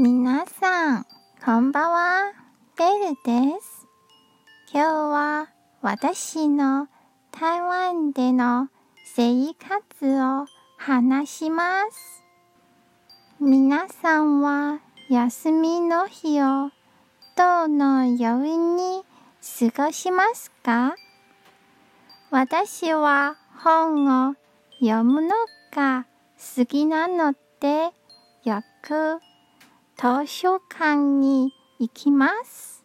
皆さん、こんばんは。ベルです。今日は私の台湾での生活を話します。皆さんは休みの日をどのように過ごしますか？私は本を読むのが好きなのでよく図書館に行きます。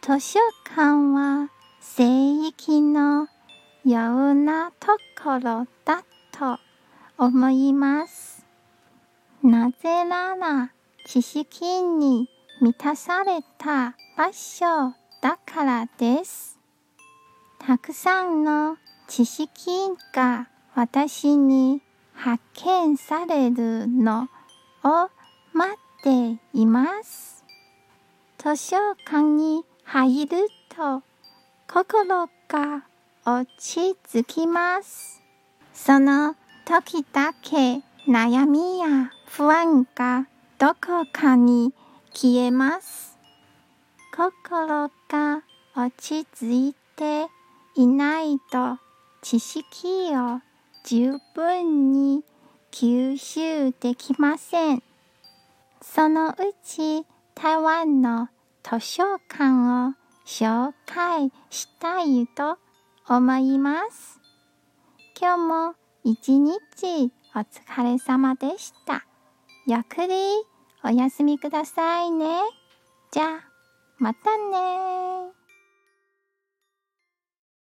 図書館は聖域のようなところだと思います。なぜなら知識に満たされた場所だからです。たくさんの知識が私に発見されるのを待ってています。図書館に入ると心が落ち着きます。その時だけ悩みや不安がどこかに消えます。心が落ち着いていないと知識を十分に吸収できません。そのうち台湾の図書館を紹介したいと思います。今日も一日お疲れ様でした。ゆっくりお休みくださいね。じゃあ、またね